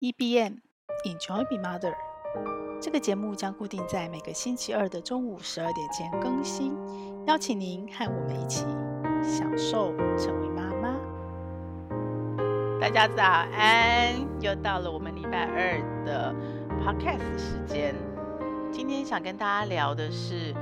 EBM Enjoy Be Mother，这个节目将固定在每个星期二的中午十二点前更新，邀请您和我们一起享受成为妈妈。大家早安，又到了我们礼拜二的 Podcast 时间。今天想跟大家聊的是，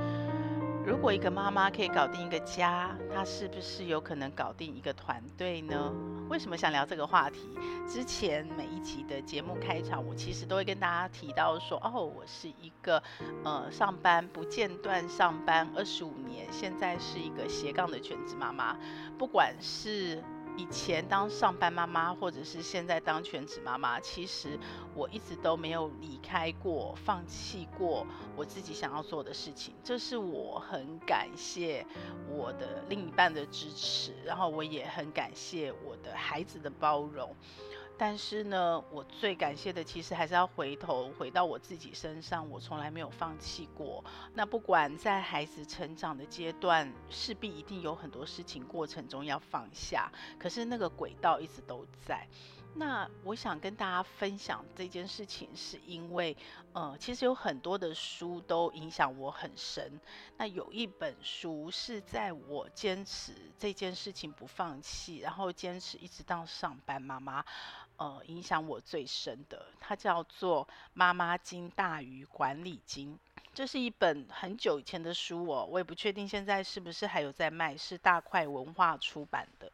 如果一个妈妈可以搞定一个家，她是不是有可能搞定一个团队呢？为什么想聊这个话题？之前每一集的节目开场，我其实都会跟大家提到说，哦，我是一个呃上班不间断上班二十五年，现在是一个斜杠的全职妈妈，不管是。以前当上班妈妈，或者是现在当全职妈妈，其实我一直都没有离开过、放弃过我自己想要做的事情。这是我很感谢我的另一半的支持，然后我也很感谢我的孩子的包容。但是呢，我最感谢的其实还是要回头回到我自己身上，我从来没有放弃过。那不管在孩子成长的阶段，势必一定有很多事情过程中要放下，可是那个轨道一直都在。那我想跟大家分享这件事情，是因为，呃，其实有很多的书都影响我很深。那有一本书是在我坚持这件事情不放弃，然后坚持一直到上班妈妈。呃，影响我最深的，它叫做《妈妈经大于管理经》，这是一本很久以前的书哦，我也不确定现在是不是还有在卖，是大块文化出版的。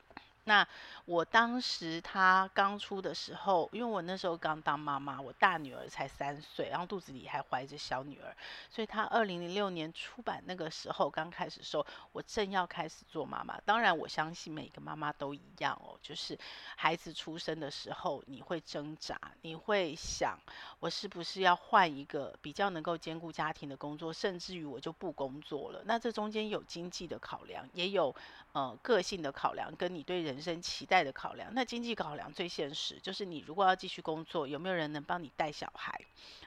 那我当时他刚出的时候，因为我那时候刚当妈妈，我大女儿才三岁，然后肚子里还怀着小女儿，所以她二零零六年出版那个时候刚开始的时候，我正要开始做妈妈。当然，我相信每个妈妈都一样哦，就是孩子出生的时候，你会挣扎，你会想，我是不是要换一个比较能够兼顾家庭的工作，甚至于我就不工作了。那这中间有经济的考量，也有呃个性的考量，跟你对人。生期待的考量，那经济考量最现实就是你如果要继续工作，有没有人能帮你带小孩？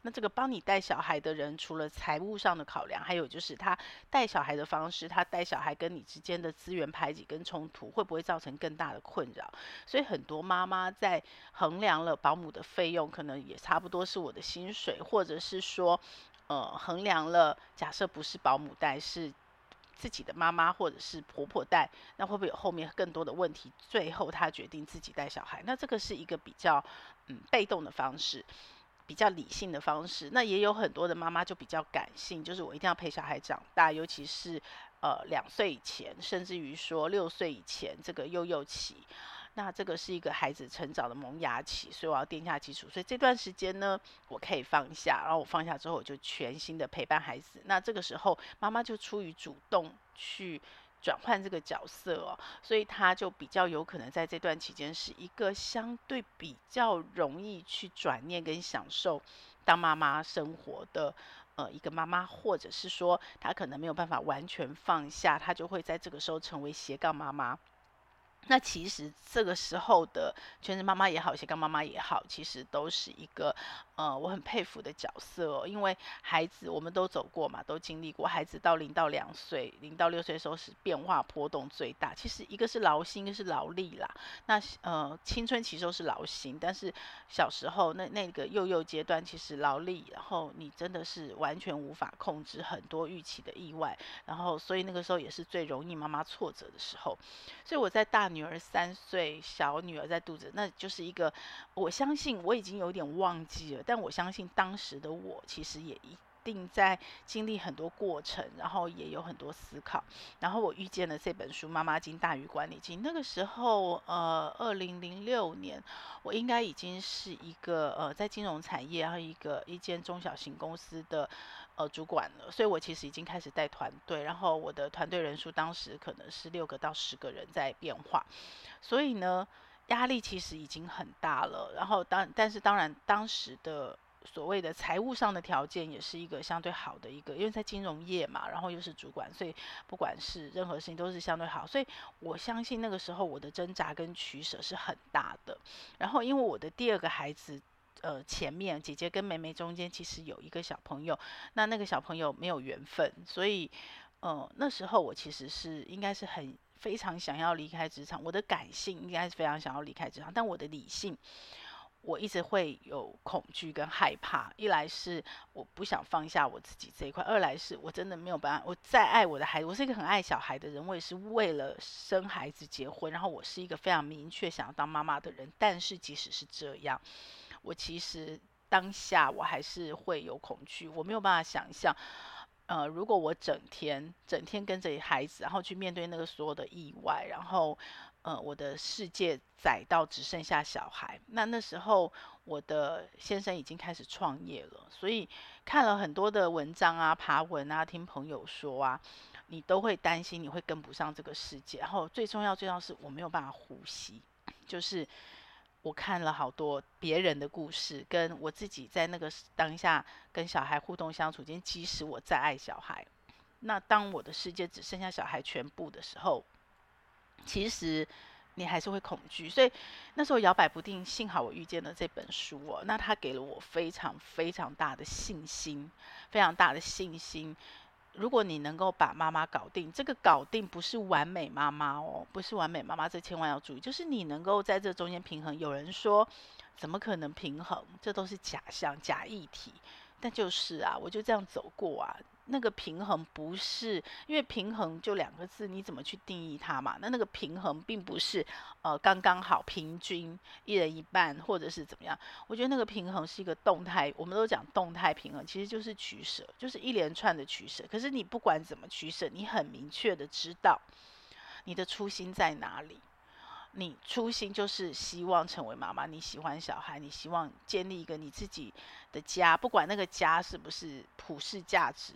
那这个帮你带小孩的人，除了财务上的考量，还有就是他带小孩的方式，他带小孩跟你之间的资源排挤跟冲突，会不会造成更大的困扰？所以很多妈妈在衡量了保姆的费用，可能也差不多是我的薪水，或者是说，呃，衡量了假设不是保姆带是。自己的妈妈或者是婆婆带，那会不会有后面更多的问题？最后她决定自己带小孩，那这个是一个比较嗯被动的方式，比较理性的方式。那也有很多的妈妈就比较感性，就是我一定要陪小孩长大，尤其是呃两岁以前，甚至于说六岁以前这个幼幼期。那这个是一个孩子成长的萌芽期，所以我要奠下基础。所以这段时间呢，我可以放下，然后我放下之后，我就全心的陪伴孩子。那这个时候，妈妈就出于主动去转换这个角色哦，所以她就比较有可能在这段期间是一个相对比较容易去转念跟享受当妈妈生活的呃一个妈妈，或者是说她可能没有办法完全放下，她就会在这个时候成为斜杠妈妈。那其实这个时候的全职妈妈也好，斜杠妈妈也好，其实都是一个呃我很佩服的角色哦。因为孩子我们都走过嘛，都经历过。孩子到零到两岁、零到六岁的时候是变化波动最大。其实一个是劳心，一个是劳力啦。那呃青春期时候是劳心，但是小时候那那个幼幼阶段其实劳力，然后你真的是完全无法控制很多预期的意外，然后所以那个时候也是最容易妈妈挫折的时候。所以我在大女。儿三岁，小女儿在肚子，那就是一个，我相信我已经有点忘记了，但我相信当时的我其实也一定在经历很多过程，然后也有很多思考，然后我遇见了这本书《妈妈经大于管理经》。那个时候，呃，二零零六年，我应该已经是一个呃，在金融产业，然后一个一间中小型公司的。呃，主管了，所以我其实已经开始带团队，然后我的团队人数当时可能是六个到十个人在变化，所以呢，压力其实已经很大了。然后当但是当然当时的所谓的财务上的条件也是一个相对好的一个，因为在金融业嘛，然后又是主管，所以不管是任何事情都是相对好。所以我相信那个时候我的挣扎跟取舍是很大的。然后因为我的第二个孩子。呃，前面姐姐跟妹妹中间其实有一个小朋友，那那个小朋友没有缘分，所以，呃，那时候我其实是应该是很非常想要离开职场，我的感性应该是非常想要离开职场，但我的理性，我一直会有恐惧跟害怕，一来是我不想放下我自己这一块，二来是我真的没有办法。我再爱我的孩子，我是一个很爱小孩的人，我也是为了生孩子结婚，然后我是一个非常明确想要当妈妈的人。但是即使是这样，我其实当下我还是会有恐惧，我没有办法想象，呃，如果我整天整天跟着孩子，然后去面对那个所有的意外，然后。呃，我的世界窄到只剩下小孩。那那时候，我的先生已经开始创业了，所以看了很多的文章啊、爬文啊，听朋友说啊，你都会担心你会跟不上这个世界。然后最重要、最重要是我没有办法呼吸，就是我看了好多别人的故事，跟我自己在那个当下跟小孩互动相处间，即使我再爱小孩，那当我的世界只剩下小孩全部的时候。其实你还是会恐惧，所以那时候摇摆不定。幸好我遇见了这本书哦，那它给了我非常非常大的信心，非常大的信心。如果你能够把妈妈搞定，这个搞定不是完美妈妈哦，不是完美妈妈，这千万要注意，就是你能够在这中间平衡。有人说，怎么可能平衡？这都是假象、假议题。但就是啊，我就这样走过啊。那个平衡不是，因为平衡就两个字，你怎么去定义它嘛？那那个平衡并不是呃刚刚好平均一人一半，或者是怎么样？我觉得那个平衡是一个动态，我们都讲动态平衡，其实就是取舍，就是一连串的取舍。可是你不管怎么取舍，你很明确的知道你的初心在哪里。你初心就是希望成为妈妈，你喜欢小孩，你希望建立一个你自己的家，不管那个家是不是普世价值，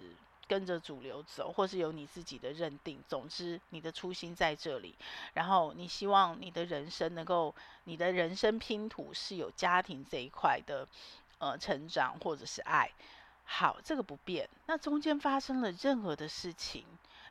跟着主流走，或是有你自己的认定。总之，你的初心在这里。然后，你希望你的人生能够，你的人生拼图是有家庭这一块的，呃，成长或者是爱。好，这个不变。那中间发生了任何的事情。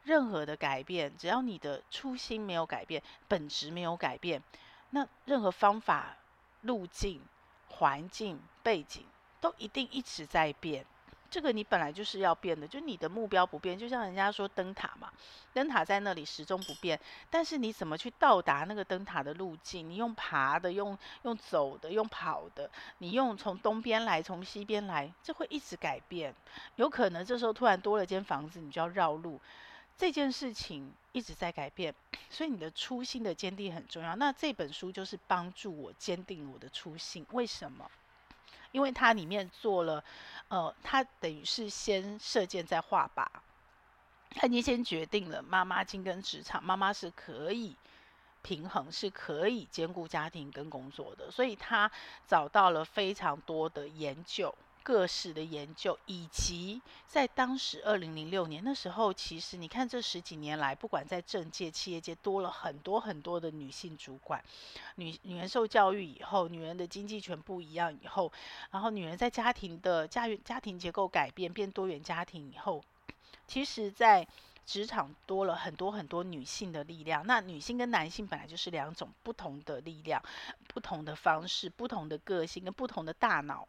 任何的改变，只要你的初心没有改变，本质没有改变，那任何方法、路径、环境、背景都一定一直在变。这个你本来就是要变的，就你的目标不变。就像人家说灯塔嘛，灯塔在那里始终不变，但是你怎么去到达那个灯塔的路径？你用爬的，用用走的，用跑的，你用从东边来，从西边来，这会一直改变。有可能这时候突然多了间房子，你就要绕路。这件事情一直在改变，所以你的初心的坚定很重要。那这本书就是帮助我坚定我的初心。为什么？因为它里面做了，呃，它等于是先射箭再画靶，他已经先决定了妈妈经跟职场，妈妈是可以平衡，是可以兼顾家庭跟工作的。所以他找到了非常多的研究。各式的研究，以及在当时二零零六年那时候，其实你看这十几年来，不管在政界、企业界，多了很多很多的女性主管，女女人受教育以后，女人的经济权不一样以后，然后女人在家庭的家家庭结构改变，变多元家庭以后，其实，在职场多了很多很多女性的力量。那女性跟男性本来就是两种不同的力量，不同的方式，不同的个性跟不同的大脑。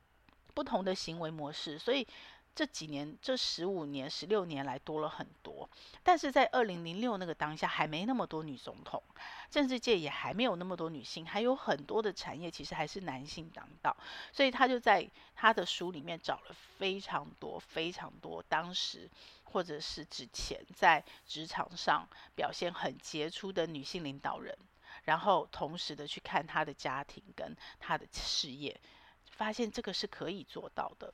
不同的行为模式，所以这几年、这十五年、十六年来多了很多。但是在二零零六那个当下，还没那么多女总统，政治界也还没有那么多女性，还有很多的产业其实还是男性当道。所以他就在他的书里面找了非常多、非常多当时或者是之前在职场上表现很杰出的女性领导人，然后同时的去看他的家庭跟他的事业。发现这个是可以做到的，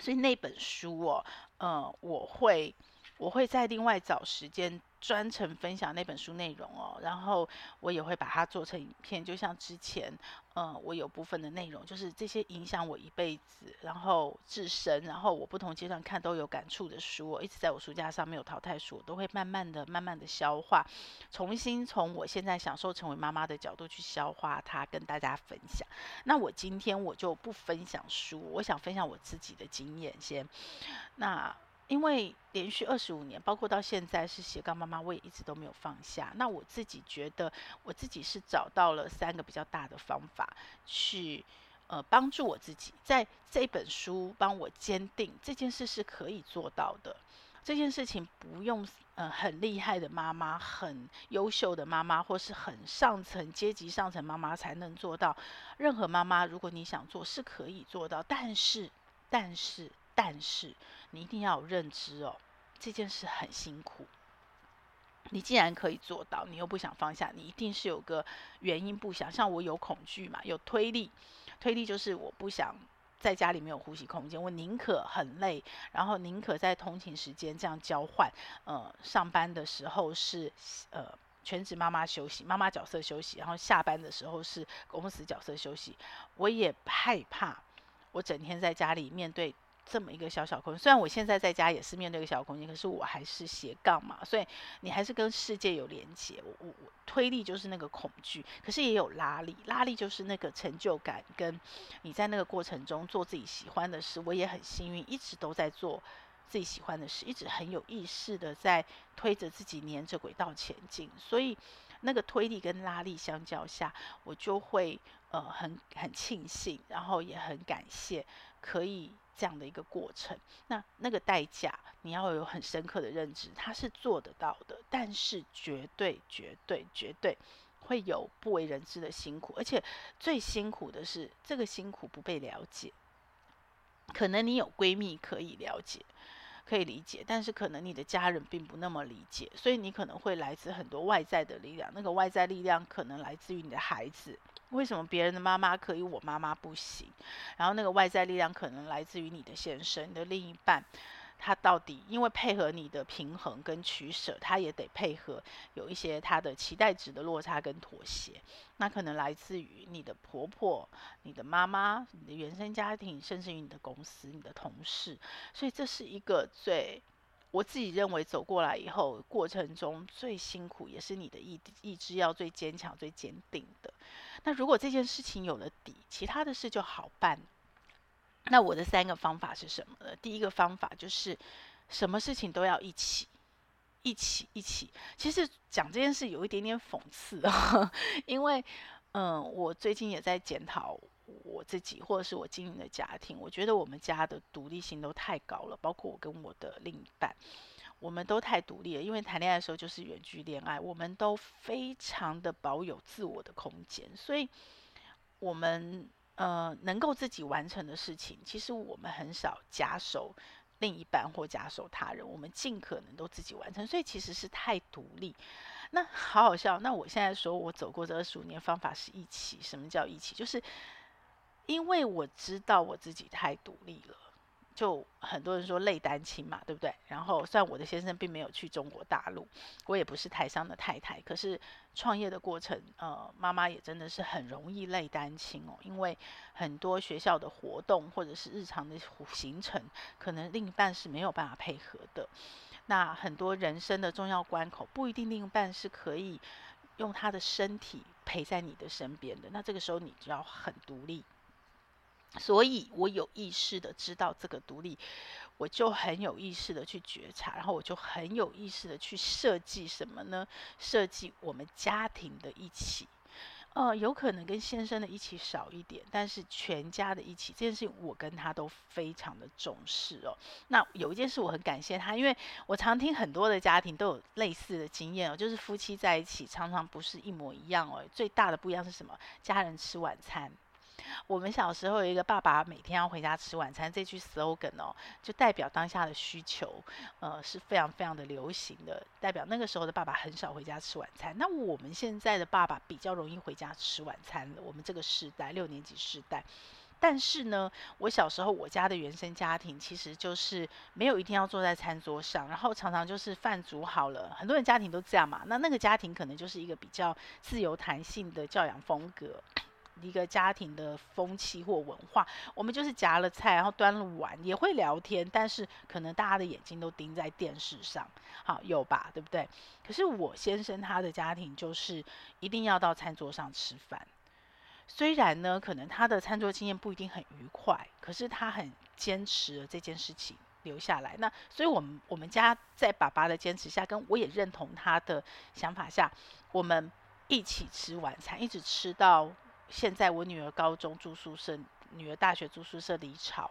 所以那本书哦，呃，我会我会再另外找时间。专程分享那本书内容哦，然后我也会把它做成影片，就像之前，嗯，我有部分的内容，就是这些影响我一辈子，然后自身，然后我不同阶段看都有感触的书，我一直在我书架上没有淘汰书，我都会慢慢的、慢慢的消化，重新从我现在享受成为妈妈的角度去消化它，跟大家分享。那我今天我就不分享书，我想分享我自己的经验先。那。因为连续二十五年，包括到现在是斜杠妈妈，我也一直都没有放下。那我自己觉得，我自己是找到了三个比较大的方法，去呃帮助我自己，在这本书帮我坚定这件事是可以做到的。这件事情不用呃很厉害的妈妈、很优秀的妈妈，或是很上层阶级上层妈妈才能做到。任何妈妈，如果你想做，是可以做到。但是，但是，但是，你一定要有认知哦，这件事很辛苦。你既然可以做到，你又不想放下，你一定是有个原因不想。像我有恐惧嘛，有推力，推力就是我不想。在家里没有呼吸空间，我宁可很累，然后宁可在通勤时间这样交换。呃，上班的时候是呃全职妈妈休息，妈妈角色休息，然后下班的时候是公司角色休息。我也害怕，我整天在家里面对。这么一个小小空间，虽然我现在在家也是面对一个小空间，可是我还是斜杠嘛，所以你还是跟世界有连接。我我我推力就是那个恐惧，可是也有拉力，拉力就是那个成就感，跟你在那个过程中做自己喜欢的事。我也很幸运，一直都在做自己喜欢的事，一直很有意识的在推着自己沿着轨道前进。所以那个推力跟拉力相较下，我就会呃很很庆幸，然后也很感谢可以。这样的一个过程，那那个代价你要有很深刻的认知，它是做得到的，但是绝对、绝对、绝对会有不为人知的辛苦，而且最辛苦的是这个辛苦不被了解。可能你有闺蜜可以了解、可以理解，但是可能你的家人并不那么理解，所以你可能会来自很多外在的力量，那个外在力量可能来自于你的孩子。为什么别人的妈妈可以，我妈妈不行？然后那个外在力量可能来自于你的先生、你的另一半，他到底因为配合你的平衡跟取舍，他也得配合有一些他的期待值的落差跟妥协。那可能来自于你的婆婆、你的妈妈、你的原生家庭，甚至于你的公司、你的同事。所以这是一个最。我自己认为走过来以后，过程中最辛苦，也是你的意意志要最坚强、最坚定的。那如果这件事情有了底，其他的事就好办。那我的三个方法是什么呢？第一个方法就是，什么事情都要一起，一起，一起。其实讲这件事有一点点讽刺啊，因为，嗯，我最近也在检讨。我自己或者是我经营的家庭，我觉得我们家的独立性都太高了，包括我跟我的另一半，我们都太独立了。因为谈恋爱的时候就是远距恋爱，我们都非常的保有自我的空间，所以我们呃能够自己完成的事情，其实我们很少假手另一半或假手他人，我们尽可能都自己完成，所以其实是太独立。那好好笑，那我现在说我走过这二十五年，方法是一起。什么叫一起？就是。因为我知道我自己太独立了，就很多人说累单亲嘛，对不对？然后虽然我的先生并没有去中国大陆，我也不是台商的太太，可是创业的过程，呃，妈妈也真的是很容易累单亲哦，因为很多学校的活动或者是日常的行程，可能另一半是没有办法配合的。那很多人生的重要关口，不一定另一半是可以用他的身体陪在你的身边的。那这个时候你就要很独立。所以我有意识的知道这个独立，我就很有意识的去觉察，然后我就很有意识的去设计什么呢？设计我们家庭的一起，呃，有可能跟先生的一起少一点，但是全家的一起这件事情，我跟他都非常的重视哦。那有一件事我很感谢他，因为我常听很多的家庭都有类似的经验哦，就是夫妻在一起常常不是一模一样哦。最大的不一样是什么？家人吃晚餐。我们小时候有一个爸爸每天要回家吃晚餐，这句 slogan 哦，就代表当下的需求，呃，是非常非常的流行的。代表那个时候的爸爸很少回家吃晚餐。那我们现在的爸爸比较容易回家吃晚餐。我们这个时代，六年级时代。但是呢，我小时候我家的原生家庭其实就是没有一定要坐在餐桌上，然后常常就是饭煮好了，很多人家庭都这样嘛。那那个家庭可能就是一个比较自由弹性的教养风格。一个家庭的风气或文化，我们就是夹了菜，然后端了碗，也会聊天，但是可能大家的眼睛都盯在电视上，好，有吧，对不对？可是我先生他的家庭就是一定要到餐桌上吃饭，虽然呢，可能他的餐桌经验不一定很愉快，可是他很坚持这件事情留下来。那所以我们我们家在爸爸的坚持下，跟我也认同他的想法下，我们一起吃晚餐，一直吃到。现在我女儿高中住宿舍，女儿大学住宿舍离巢，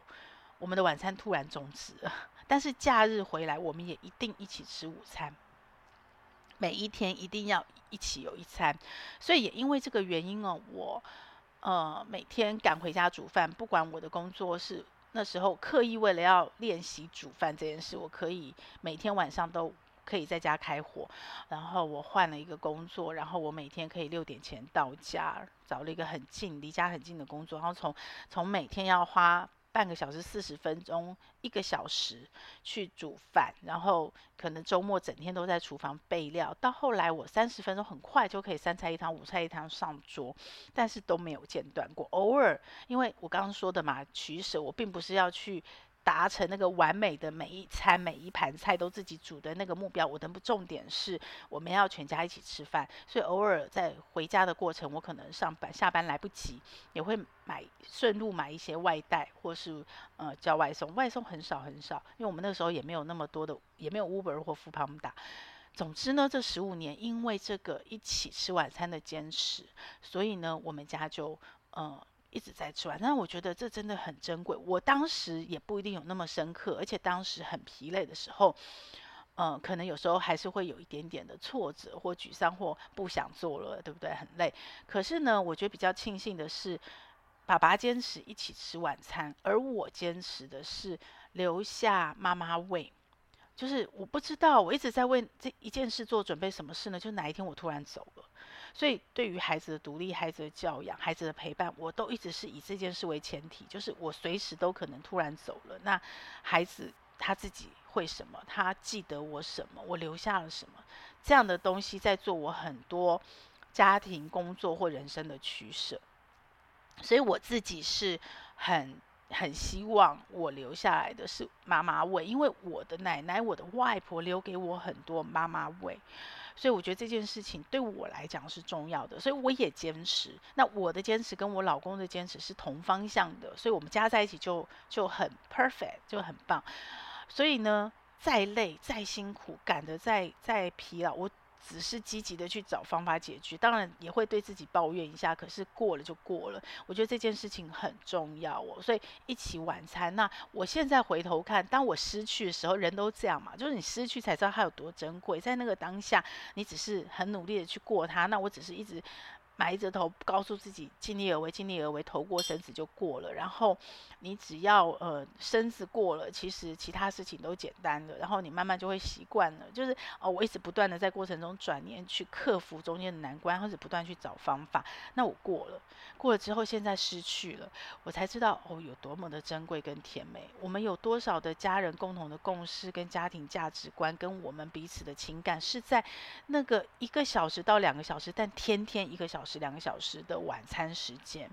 我们的晚餐突然终止了。但是假日回来，我们也一定一起吃午餐。每一天一定要一起有一餐，所以也因为这个原因哦，我呃每天赶回家煮饭，不管我的工作是那时候刻意为了要练习煮饭这件事，我可以每天晚上都可以在家开火。然后我换了一个工作，然后我每天可以六点前到家，找了一个很近、离家很近的工作，然后从从每天要花。半个小时、四十分钟、一个小时去煮饭，然后可能周末整天都在厨房备料。到后来，我三十分钟很快就可以三菜一汤、五菜一汤上桌，但是都没有间断过。偶尔，因为我刚刚说的嘛，取舍，我并不是要去。达成那个完美的每一餐每一盘菜都自己煮的那个目标，我的重点是我们要全家一起吃饭，所以偶尔在回家的过程，我可能上班下班来不及，也会买顺路买一些外带，或是呃叫外送，外送很少很少，因为我们那时候也没有那么多的，也没有 Uber 或 Foodpanda。总之呢，这十五年因为这个一起吃晚餐的坚持，所以呢，我们家就呃。一直在吃完，但是我觉得这真的很珍贵。我当时也不一定有那么深刻，而且当时很疲累的时候，嗯、可能有时候还是会有一点点的挫折或沮丧或不想做了，对不对？很累。可是呢，我觉得比较庆幸的是，爸爸坚持一起吃晚餐，而我坚持的是留下妈妈喂。就是我不知道，我一直在为这一件事做准备。什么事呢？就哪一天我突然走了。所以对于孩子的独立、孩子的教养、孩子的陪伴，我都一直是以这件事为前提。就是我随时都可能突然走了，那孩子他自己会什么？他记得我什么？我留下了什么？这样的东西在做我很多家庭、工作或人生的取舍。所以我自己是很。很希望我留下来的是妈妈味，因为我的奶奶、我的外婆留给我很多妈妈味，所以我觉得这件事情对我来讲是重要的，所以我也坚持。那我的坚持跟我老公的坚持是同方向的，所以我们加在一起就就很 perfect，就很棒。所以呢，再累、再辛苦、赶得再再疲劳，我。只是积极的去找方法解决，当然也会对自己抱怨一下，可是过了就过了。我觉得这件事情很重要哦，所以一起晚餐。那我现在回头看，当我失去的时候，人都这样嘛，就是你失去才知道它有多珍贵。在那个当下，你只是很努力的去过它，那我只是一直。埋着头，告诉自己尽力而为，尽力而为，头过身子就过了。然后你只要呃身子过了，其实其他事情都简单了。然后你慢慢就会习惯了。就是哦，我一直不断的在过程中转念去克服中间的难关，或者不断去找方法。那我过了，过了之后，现在失去了，我才知道哦，有多么的珍贵跟甜美。我们有多少的家人共同的共识跟家庭价值观，跟我们彼此的情感，是在那个一个小时到两个小时，但天天一个小时。是两个小时的晚餐时间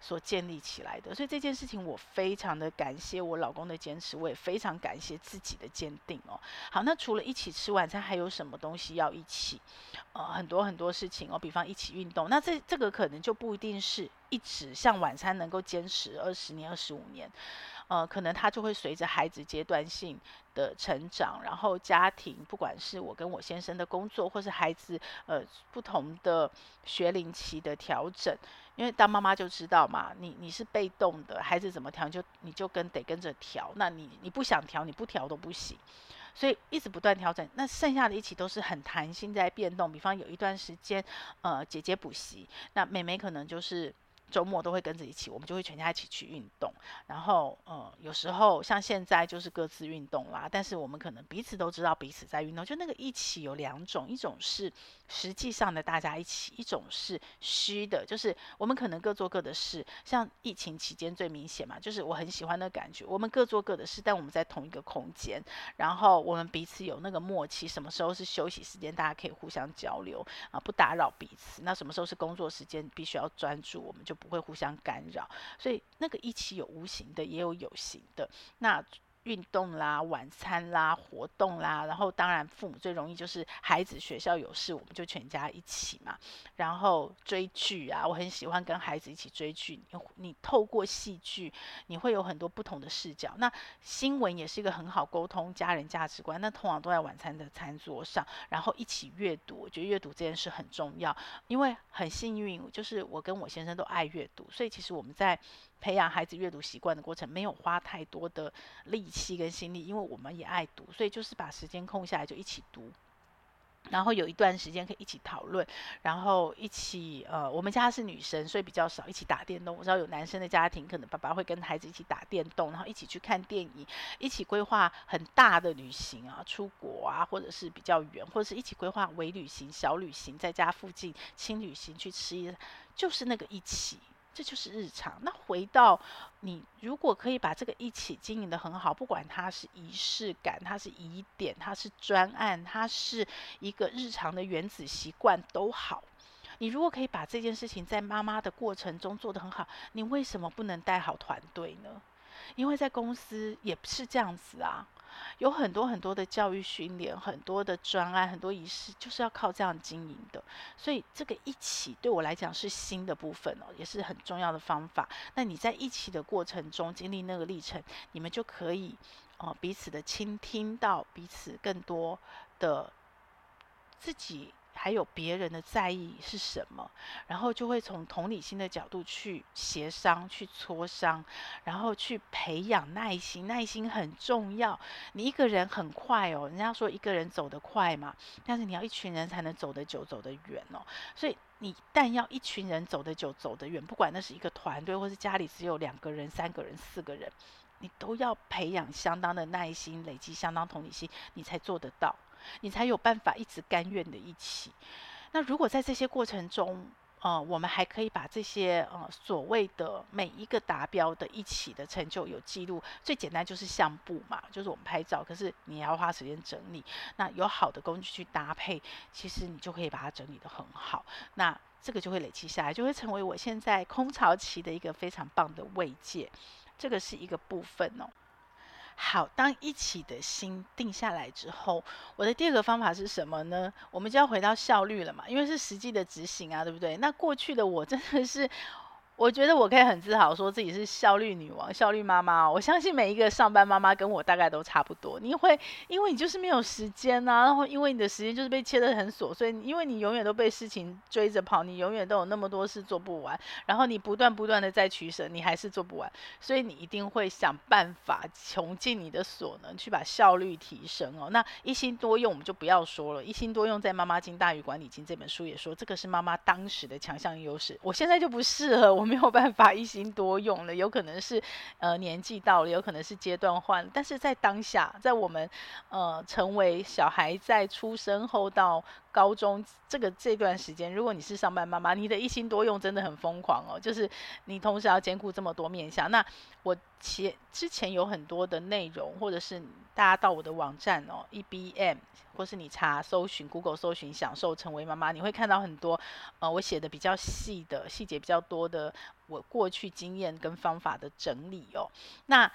所建立起来的，所以这件事情我非常的感谢我老公的坚持，我也非常感谢自己的坚定哦。好，那除了一起吃晚餐，还有什么东西要一起？呃，很多很多事情哦，比方一起运动，那这这个可能就不一定是一直像晚餐能够坚持二十年、二十五年。呃，可能他就会随着孩子阶段性的成长，然后家庭，不管是我跟我先生的工作，或是孩子呃不同的学龄期的调整，因为当妈妈就知道嘛，你你是被动的，孩子怎么调就你就跟得跟着调，那你你不想调，你不调都不行，所以一直不断调整，那剩下的一起都是很弹性在变动，比方有一段时间，呃，姐姐补习，那妹妹可能就是。周末都会跟着一起，我们就会全家一起去运动。然后，呃，有时候像现在就是各自运动啦，但是我们可能彼此都知道彼此在运动。就那个一起有两种，一种是实际上的大家一起，一种是虚的，就是我们可能各做各的事。像疫情期间最明显嘛，就是我很喜欢的感觉，我们各做各的事，但我们在同一个空间，然后我们彼此有那个默契，什么时候是休息时间，大家可以互相交流啊，不打扰彼此。那什么时候是工作时间，必须要专注，我们就。不会互相干扰，所以那个一起有无形的，也有有形的。那运动啦、晚餐啦、活动啦，然后当然父母最容易就是孩子学校有事，我们就全家一起嘛。然后追剧啊，我很喜欢跟孩子一起追剧。你你透过戏剧，你会有很多不同的视角。那新闻也是一个很好沟通家人价值观。那通常都在晚餐的餐桌上，然后一起阅读。我觉得阅读这件事很重要，因为很幸运，就是我跟我先生都爱阅读，所以其实我们在。培养孩子阅读习惯的过程，没有花太多的力气跟心力，因为我们也爱读，所以就是把时间空下来就一起读。然后有一段时间可以一起讨论，然后一起呃，我们家是女生，所以比较少一起打电动。我知道有男生的家庭，可能爸爸会跟孩子一起打电动，然后一起去看电影，一起规划很大的旅行啊，出国啊，或者是比较远，或者是一起规划微旅行、小旅行，在家附近轻旅行去吃一，就是那个一起。这就是日常。那回到你，如果可以把这个一起经营得很好，不管它是仪式感，它是疑点，它是专案，它是一个日常的原子习惯都好。你如果可以把这件事情在妈妈的过程中做得很好，你为什么不能带好团队呢？因为在公司也是这样子啊。有很多很多的教育训练，很多的专案，很多仪式，就是要靠这样经营的。所以这个一起对我来讲是新的部分哦，也是很重要的方法。那你在一起的过程中经历那个历程，你们就可以哦、彼此的倾听到彼此更多的自己。还有别人的在意是什么，然后就会从同理心的角度去协商、去磋商，然后去培养耐心。耐心很重要。你一个人很快哦，人家说一个人走得快嘛，但是你要一群人才能走得久、走得远哦。所以你但要一群人走得久、走得远，不管那是一个团队，或是家里只有两个人、三个人、四个人，你都要培养相当的耐心，累积相当同理心，你才做得到。你才有办法一直甘愿的一起。那如果在这些过程中，呃，我们还可以把这些呃所谓的每一个达标的一起的成就有记录。最简单就是相簿嘛，就是我们拍照，可是你要花时间整理。那有好的工具去搭配，其实你就可以把它整理得很好。那这个就会累积下来，就会成为我现在空巢期的一个非常棒的慰藉。这个是一个部分哦。好，当一起的心定下来之后，我的第二个方法是什么呢？我们就要回到效率了嘛，因为是实际的执行啊，对不对？那过去的我真的是。我觉得我可以很自豪说自己是效率女王、效率妈妈。我相信每一个上班妈妈跟我大概都差不多。你会因为你就是没有时间呐、啊，然后因为你的时间就是被切得很琐碎，因为你永远都被事情追着跑，你永远都有那么多事做不完，然后你不断不断的在取舍，你还是做不完，所以你一定会想办法穷尽你的所能去把效率提升哦。那一心多用我们就不要说了，一心多用在《妈妈经大于管理经》这本书也说，这个是妈妈当时的强项优势。我现在就不适合我。没有办法一心多用了，有可能是呃年纪到了，有可能是阶段换了。但是在当下，在我们呃成为小孩在出生后到高中这个这段时间，如果你是上班妈妈，你的一心多用真的很疯狂哦，就是你同时要兼顾这么多面向。那我前之前有很多的内容，或者是大家到我的网站哦，EBM，或是你查搜寻 Google 搜寻享受成为妈妈，你会看到很多呃我写的比较细的细节比较多的我过去经验跟方法的整理哦。那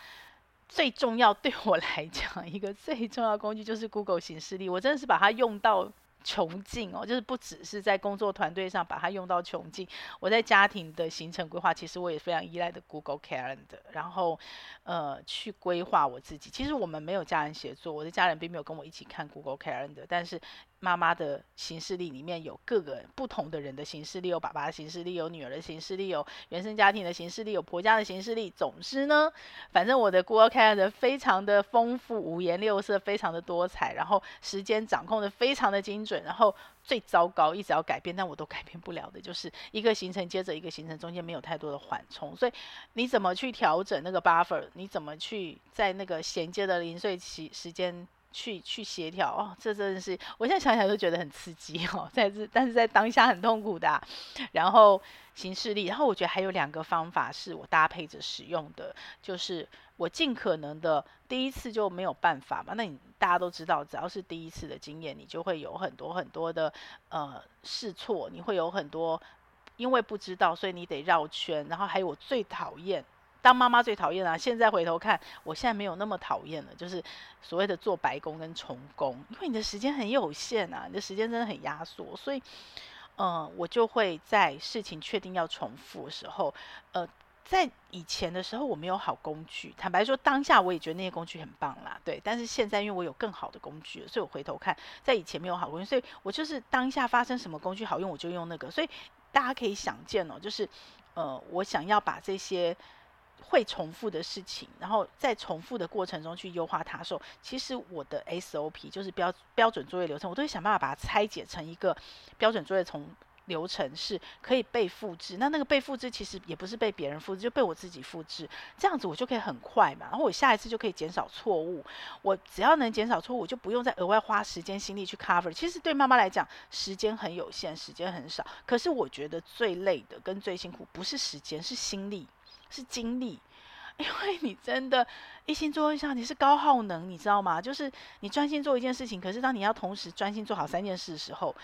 最重要对我来讲，一个最重要工具就是 Google 形式力，我真的是把它用到。穷尽哦，就是不只是在工作团队上把它用到穷尽。我在家庭的行程规划，其实我也非常依赖的 Google Calendar，然后呃去规划我自己。其实我们没有家人协作，我的家人并没有跟我一起看 Google Calendar，但是。妈妈的行事历里面有各个不同的人的行事历，有爸爸的行事历，有女儿的行事历，有原生家庭的行事历，有婆家的行事历。总之呢，反正我的 Google Calendar 非常的丰富，五颜六色，非常的多彩，然后时间掌控的非常的精准。然后最糟糕，一直要改变，但我都改变不了的，就是一个行程接着一个行程，中间没有太多的缓冲。所以你怎么去调整那个 buffer？你怎么去在那个衔接的零碎期时间？去去协调哦，这真的是我现在想想都觉得很刺激哦，在这但是在当下很痛苦的。然后行事力，然后我觉得还有两个方法是我搭配着使用的，就是我尽可能的第一次就没有办法嘛。那你大家都知道，只要是第一次的经验，你就会有很多很多的呃试错，你会有很多因为不知道，所以你得绕圈。然后还有我最讨厌。当妈妈最讨厌啊！现在回头看，我现在没有那么讨厌了。就是所谓的做白工跟重工，因为你的时间很有限啊，你的时间真的很压缩，所以，嗯、我就会在事情确定要重复的时候，呃，在以前的时候我没有好工具，坦白说，当下我也觉得那些工具很棒啦，对。但是现在因为我有更好的工具，所以我回头看，在以前没有好工具，所以我就是当下发生什么工具好用，我就用那个。所以大家可以想见哦，就是，呃，我想要把这些。会重复的事情，然后在重复的过程中去优化它的时候，其实我的 SOP 就是标标准作业流程，我都会想办法把它拆解成一个标准作业从。流程是可以被复制，那那个被复制其实也不是被别人复制，就被我自己复制，这样子我就可以很快嘛，然后我下一次就可以减少错误，我只要能减少错误，我就不用再额外花时间心力去 cover。其实对妈妈来讲，时间很有限，时间很少，可是我觉得最累的跟最辛苦不是时间，是心力，是精力，因为你真的，一心做一项，你是高耗能，你知道吗？就是你专心做一件事情，可是当你要同时专心做好三件事的时候，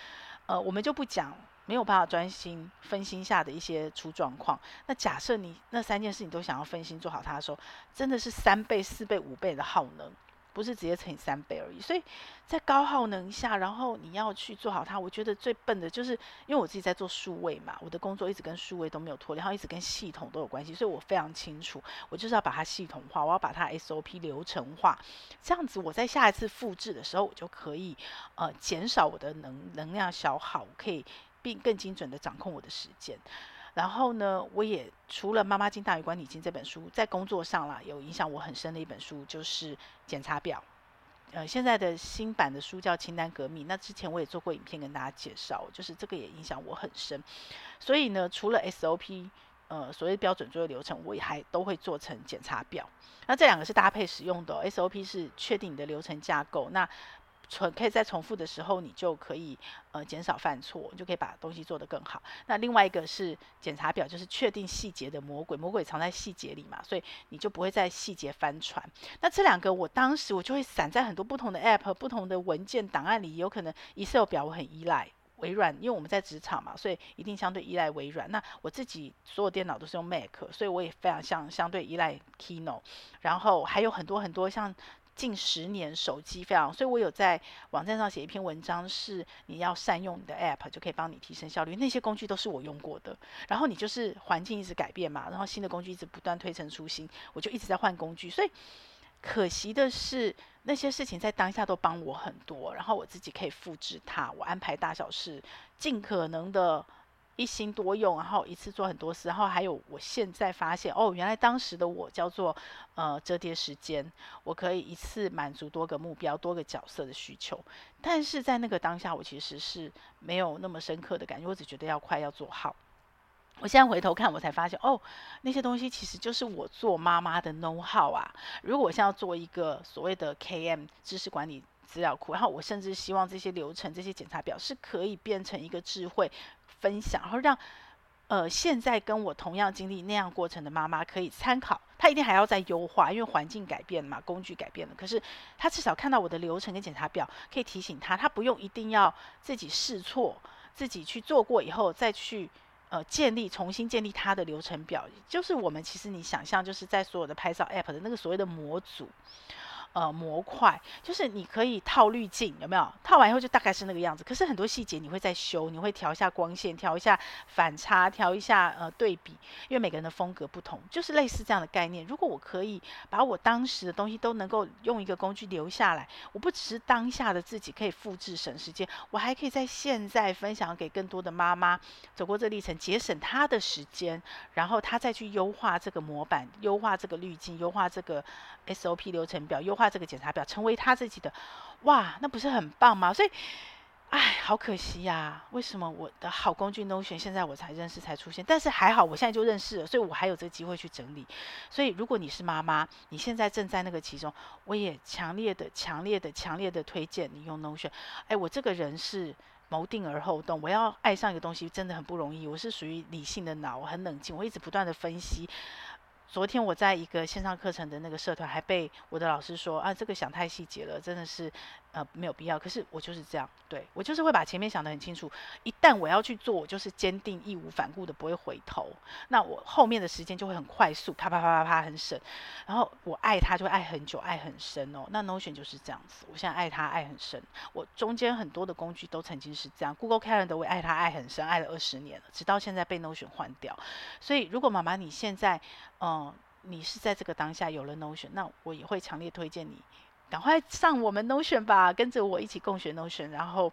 呃，我们就不讲。没有办法专心分心下的一些出状况。那假设你那三件事你都想要分心做好它的时候，真的是三倍、四倍、五倍的耗能，不是直接乘以三倍而已。所以在高耗能下，然后你要去做好它，我觉得最笨的就是因为我自己在做数位嘛，我的工作一直跟数位都没有脱离，然后一直跟系统都有关系，所以我非常清楚，我就是要把它系统化，我要把它 SOP 流程化，这样子我在下一次复制的时候，我就可以呃减少我的能能量消耗，可以。并更精准的掌控我的时间，然后呢，我也除了《妈妈经大于管理经》这本书，在工作上啦有影响我很深的一本书，就是检查表。呃，现在的新版的书叫《清单革命》，那之前我也做过影片跟大家介绍，就是这个也影响我很深。所以呢，除了 SOP，呃，所谓标准作业流程，我也还都会做成检查表。那这两个是搭配使用的，SOP 是确定你的流程架构，那。重可以在重复的时候，你就可以呃减少犯错，你就可以把东西做得更好。那另外一个是检查表，就是确定细节的魔鬼，魔鬼藏在细节里嘛，所以你就不会在细节翻船。那这两个，我当时我就会散在很多不同的 App、不同的文件档案里，有可能 Excel 表我很依赖微软，因为我们在职场嘛，所以一定相对依赖微软。那我自己所有电脑都是用 Mac，所以我也非常相相对依赖 Keynote，然后还有很多很多像。近十年手机非常，所以我有在网站上写一篇文章，是你要善用你的 App 就可以帮你提升效率。那些工具都是我用过的，然后你就是环境一直改变嘛，然后新的工具一直不断推陈出新，我就一直在换工具。所以可惜的是，那些事情在当下都帮我很多，然后我自己可以复制它，我安排大小事，尽可能的。一心多用，然后一次做很多事，然后还有，我现在发现哦，原来当时的我叫做呃折叠时间，我可以一次满足多个目标、多个角色的需求。但是在那个当下，我其实是没有那么深刻的感觉，我只觉得要快要做好。我现在回头看，我才发现哦，那些东西其实就是我做妈妈的 know how 啊。如果我现在做一个所谓的 KM 知识管理资料库，然后我甚至希望这些流程、这些检查表是可以变成一个智慧。分享，然后让呃现在跟我同样经历那样过程的妈妈可以参考，她一定还要再优化，因为环境改变了嘛，工具改变了。可是她至少看到我的流程跟检查表，可以提醒她，她不用一定要自己试错，自己去做过以后再去呃建立重新建立她的流程表。就是我们其实你想象，就是在所有的拍照 App 的那个所谓的模组。呃，模块就是你可以套滤镜，有没有？套完以后就大概是那个样子。可是很多细节你会再修，你会调一下光线，调一下反差，调一下呃对比，因为每个人的风格不同，就是类似这样的概念。如果我可以把我当时的东西都能够用一个工具留下来，我不只是当下的自己可以复制省时间，我还可以在现在分享给更多的妈妈，走过这历程，节省她的时间，然后她再去优化这个模板，优化这个滤镜，优化这个 SOP 流程表，优化画这个检查表成为他自己的，哇，那不是很棒吗？所以，哎，好可惜呀、为什么我的好工具 Notion 现在我才认识才出现？但是还好，我现在就认识了，所以我还有这个机会去整理。所以，如果你是妈妈，你现在正在那个其中，我也强烈的、强烈的、强烈的推荐你用 Notion。哎，我这个人是谋定而后动，我要爱上一个东西真的很不容易。我是属于理性的脑，我很冷静，我一直不断的分析。昨天我在一个线上课程的那个社团，还被我的老师说啊，这个想太细节了，真的是呃没有必要。可是我就是这样，对，我就是会把前面想得很清楚，一旦我要去做，我就是坚定义无反顾的不会回头。那我后面的时间就会很快速，啪啪啪啪啪很省。然后我爱他就会爱很久，爱很深哦。那 Notion 就是这样子，我现在爱他爱很深。我中间很多的工具都曾经是这样，Google Calendar 我也爱他爱很深，爱了二十年了，直到现在被 Notion 换掉。所以如果妈妈你现在嗯。你是在这个当下有了 Notion，那我也会强烈推荐你赶快上我们 Notion 吧，跟着我一起共学 Notion，然后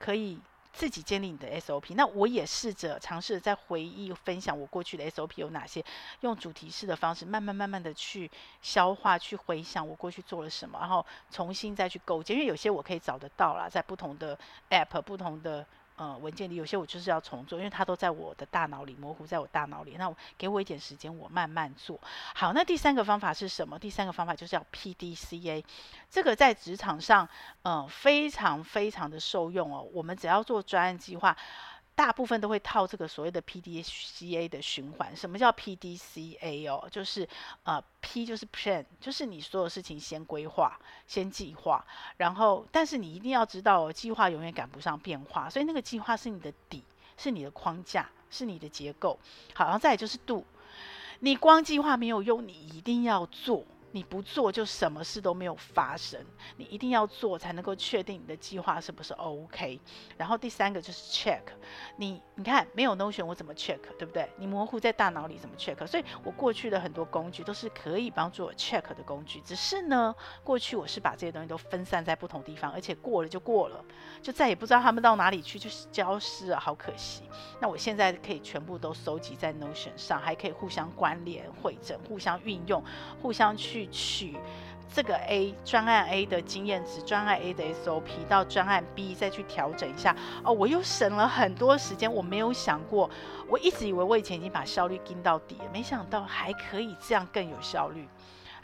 可以自己建立你的 SOP。那我也试着尝试在回忆分享我过去的 SOP 有哪些，用主题式的方式慢慢慢慢的去消化、去回想我过去做了什么，然后重新再去构建。因为有些我可以找得到啦，在不同的 App、不同的。呃，文件里有些我就是要重做，因为它都在我的大脑里模糊在我大脑里。那给我一点时间，我慢慢做。好，那第三个方法是什么？第三个方法就是要 PDCA，这个在职场上，呃，非常非常的受用哦。我们只要做专案计划。大部分都会套这个所谓的 PDCA 的循环。什么叫 PDCA 哦？就是呃，P 就是 Plan，就是你所有事情先规划、先计划，然后但是你一定要知道哦，计划永远赶不上变化，所以那个计划是你的底，是你的框架，是你的结构。好，然后再就是 Do，你光计划没有用，你一定要做。你不做就什么事都没有发生，你一定要做才能够确定你的计划是不是 OK。然后第三个就是 check，你你看没有 Notion 我怎么 check，对不对？你模糊在大脑里怎么 check？所以我过去的很多工具都是可以帮助我 check 的工具，只是呢，过去我是把这些东西都分散在不同地方，而且过了就过了，就再也不知道他们到哪里去，就是消失了，好可惜。那我现在可以全部都收集在 Notion 上，还可以互相关联、汇整、互相运用、互相去。取这个 A 专案 A 的经验值，专案 A 的 SOP 到专案 B 再去调整一下哦，我又省了很多时间。我没有想过，我一直以为我以前已经把效率盯到底了，没想到还可以这样更有效率。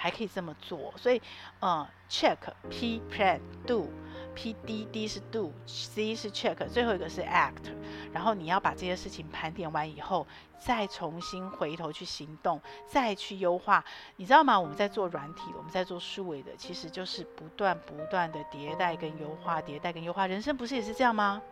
还可以这么做，所以，呃，check P plan do P D D 是 do C 是 check，最后一个是 act，然后你要把这些事情盘点完以后，再重新回头去行动，再去优化，你知道吗？我们在做软体，我们在做数位的，其实就是不断不断的迭代跟优化，迭代跟优化，人生不是也是这样吗？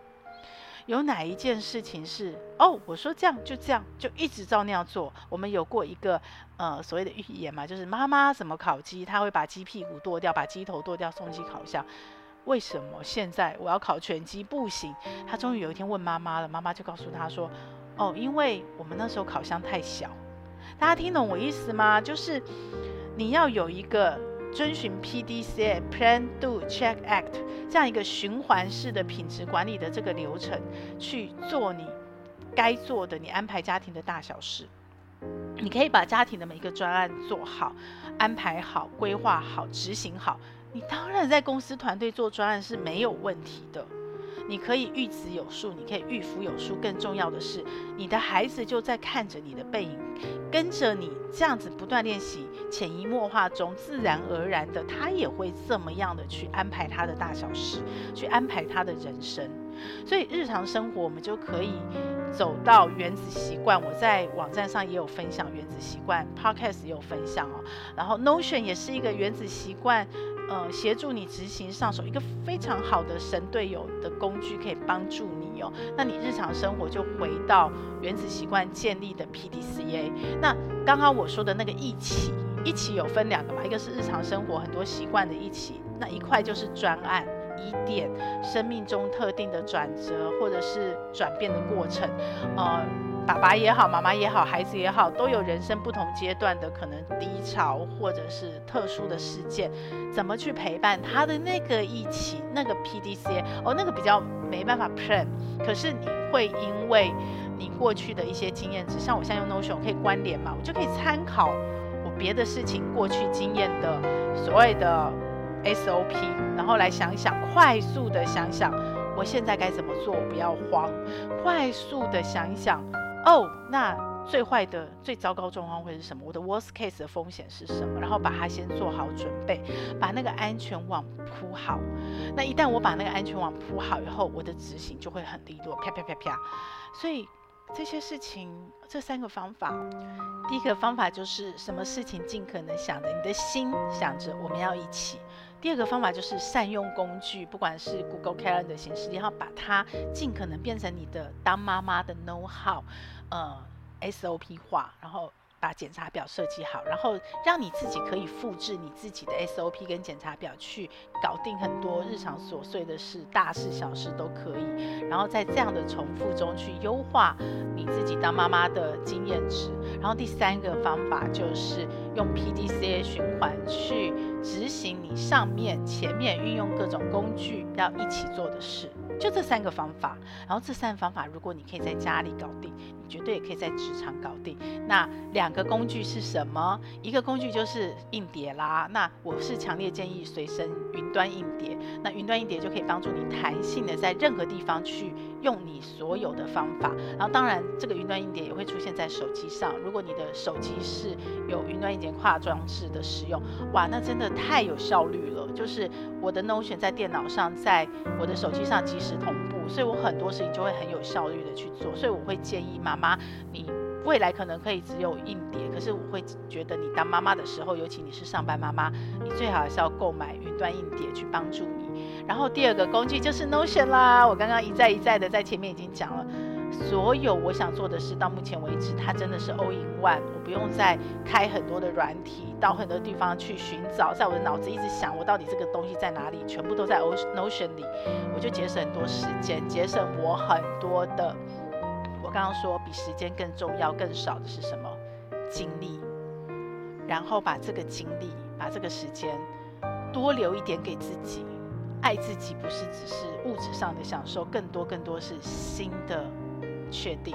有哪一件事情是哦？我说这样就这样，就一直照那样做。我们有过一个呃所谓的预言嘛，就是妈妈怎么烤鸡，她会把鸡屁股剁掉，把鸡头剁掉送进烤箱。为什么现在我要烤全鸡不行？他终于有一天问妈妈了，妈妈就告诉他说：哦，因为我们那时候烤箱太小。大家听懂我意思吗？就是你要有一个。遵循 PDCA Plan Do Check Act 这样一个循环式的品质管理的这个流程去做你该做的，你安排家庭的大小事，你可以把家庭的每一个专案做好、安排好、规划好、执行好。你当然在公司团队做专案是没有问题的。你可以育子有术，你可以育夫有术。更重要的是，你的孩子就在看着你的背影，跟着你这样子不断练习，潜移默化中，自然而然的，他也会这么样的去安排他的大小事，去安排他的人生。所以日常生活，我们就可以走到原子习惯。我在网站上也有分享原子习惯，Podcast 也有分享哦。然后 Notion 也是一个原子习惯。呃，协助你执行上手一个非常好的神队友的工具，可以帮助你哦。那你日常生活就回到原子习惯建立的 PDCA。那刚刚我说的那个一起，一起有分两个嘛，一个是日常生活很多习惯的一起，那一块就是专案，疑点生命中特定的转折或者是转变的过程，呃。爸爸也好，妈妈也好，孩子也好，都有人生不同阶段的可能低潮，或者是特殊的事件，怎么去陪伴他的那个一起，那个 P D C 哦，那个比较没办法 plan，可是你会因为你过去的一些经验值，像我现在用 Notion 可以关联嘛，我就可以参考我别的事情过去经验的所谓的 SOP，然后来想想，快速的想想我现在该怎么做，不要慌，快速的想一想。哦，那最坏的、最糟糕状况会是什么？我的 worst case 的风险是什么？然后把它先做好准备，把那个安全网铺好。那一旦我把那个安全网铺好以后，我的执行就会很利落，啪啪啪啪。所以这些事情，这三个方法，第一个方法就是什么事情尽可能想着你的心想着我们要一起。第二个方法就是善用工具，不管是 Google Calendar 的形式，然后把它尽可能变成你的当妈妈的 know how，呃，SOP 化，然后把检查表设计好，然后让你自己可以复制你自己的 SOP 跟检查表去搞定很多日常琐碎的事，大事小事都可以。然后在这样的重复中去优化你自己当妈妈的经验值。然后第三个方法就是用 PDCA 循环去执行你上面前面运用各种工具要一起做的事。就这三个方法。然后这三个方法，如果你可以在家里搞定，你绝对也可以在职场搞定。那两个工具是什么？一个工具就是硬碟啦。那我是强烈建议随身云端硬碟。那云端硬碟就可以帮助你弹性的在任何地方去用你所有的方法。然后当然，这个云端硬碟也会出现在手机上。如果你的手机是有云端硬碟跨装置的使用，哇，那真的太有效率了。就是我的 Notion 在电脑上，在我的手机上及时同步，所以我很多事情就会很有效率的去做。所以我会建议妈妈，你未来可能可以只有硬碟，可是我会觉得你当妈妈的时候，尤其你是上班妈妈，你最好还是要购买云端硬碟去帮助你。然后第二个工具就是 Notion 啦，我刚刚一再一再的在前面已经讲了。所有我想做的事，到目前为止，它真的是 all in one，我不用再开很多的软体，到很多地方去寻找，在我的脑子一直想，我到底这个东西在哪里，全部都在 Notion 里，我就节省很多时间，节省我很多的。我刚刚说，比时间更重要、更少的是什么？精力。然后把这个精力、把这个时间多留一点给自己，爱自己不是只是物质上的享受，更多更多是心的。确定，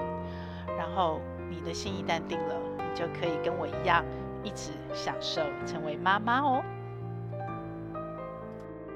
然后你的心一旦定了，你就可以跟我一样，一直享受成为妈妈哦。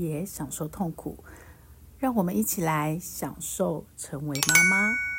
也享受痛苦。让我们一起来享受成为妈妈。